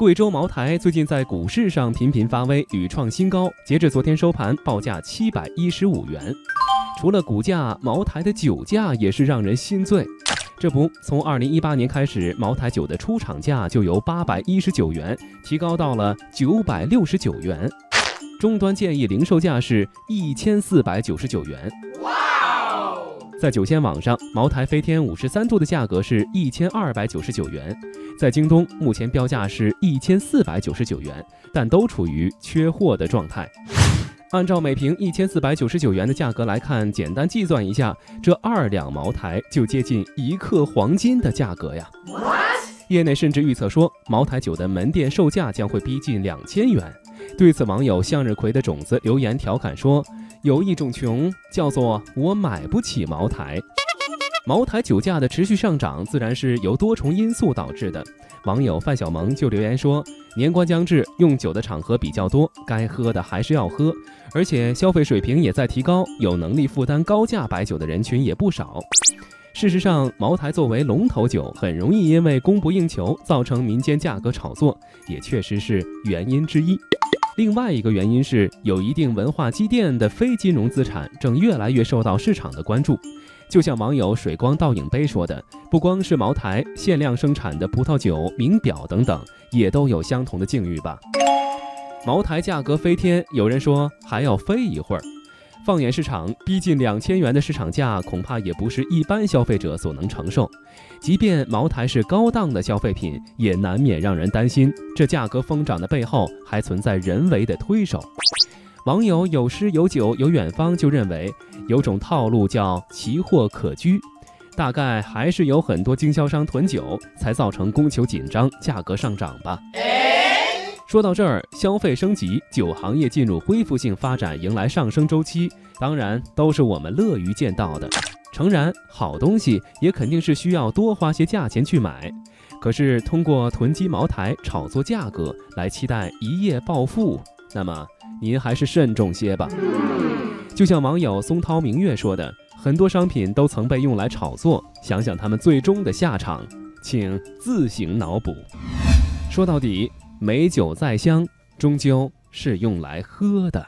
贵州茅台最近在股市上频频发威，屡创新高。截至昨天收盘，报价七百一十五元。除了股价，茅台的酒价也是让人心醉。这不，从二零一八年开始，茅台酒的出厂价就由八百一十九元提高到了九百六十九元，终端建议零售价是一千四百九十九元。在酒仙网上，茅台飞天五十三度的价格是一千二百九十九元，在京东目前标价是一千四百九十九元，但都处于缺货的状态。按照每瓶一千四百九十九元的价格来看，简单计算一下，这二两茅台就接近一克黄金的价格呀！业内甚至预测说，茅台酒的门店售价将会逼近两千元。对此，网友向日葵的种子留言调侃说。有一种穷，叫做我买不起茅台。茅台酒价的持续上涨，自然是由多重因素导致的。网友范小萌就留言说：“年关将至，用酒的场合比较多，该喝的还是要喝，而且消费水平也在提高，有能力负担高价白酒的人群也不少。事实上，茅台作为龙头酒，很容易因为供不应求，造成民间价格炒作，也确实是原因之一。”另外一个原因是，有一定文化积淀的非金融资产正越来越受到市场的关注。就像网友水光倒影杯说的，不光是茅台，限量生产的葡萄酒、名表等等，也都有相同的境遇吧。茅台价格飞天，有人说还要飞一会儿。放眼市场，逼近两千元的市场价，恐怕也不是一般消费者所能承受。即便茅台是高档的消费品，也难免让人担心，这价格疯涨的背后还存在人为的推手。网友有诗有酒有远方就认为，有种套路叫奇货可居，大概还是有很多经销商囤酒，才造成供求紧张、价格上涨吧。说到这儿，消费升级，酒行业进入恢复性发展，迎来上升周期，当然都是我们乐于见到的。诚然，好东西也肯定是需要多花些价钱去买，可是通过囤积茅台炒作价格来期待一夜暴富，那么您还是慎重些吧。就像网友松涛明月说的，很多商品都曾被用来炒作，想想他们最终的下场，请自行脑补。说到底。美酒再香，终究是用来喝的。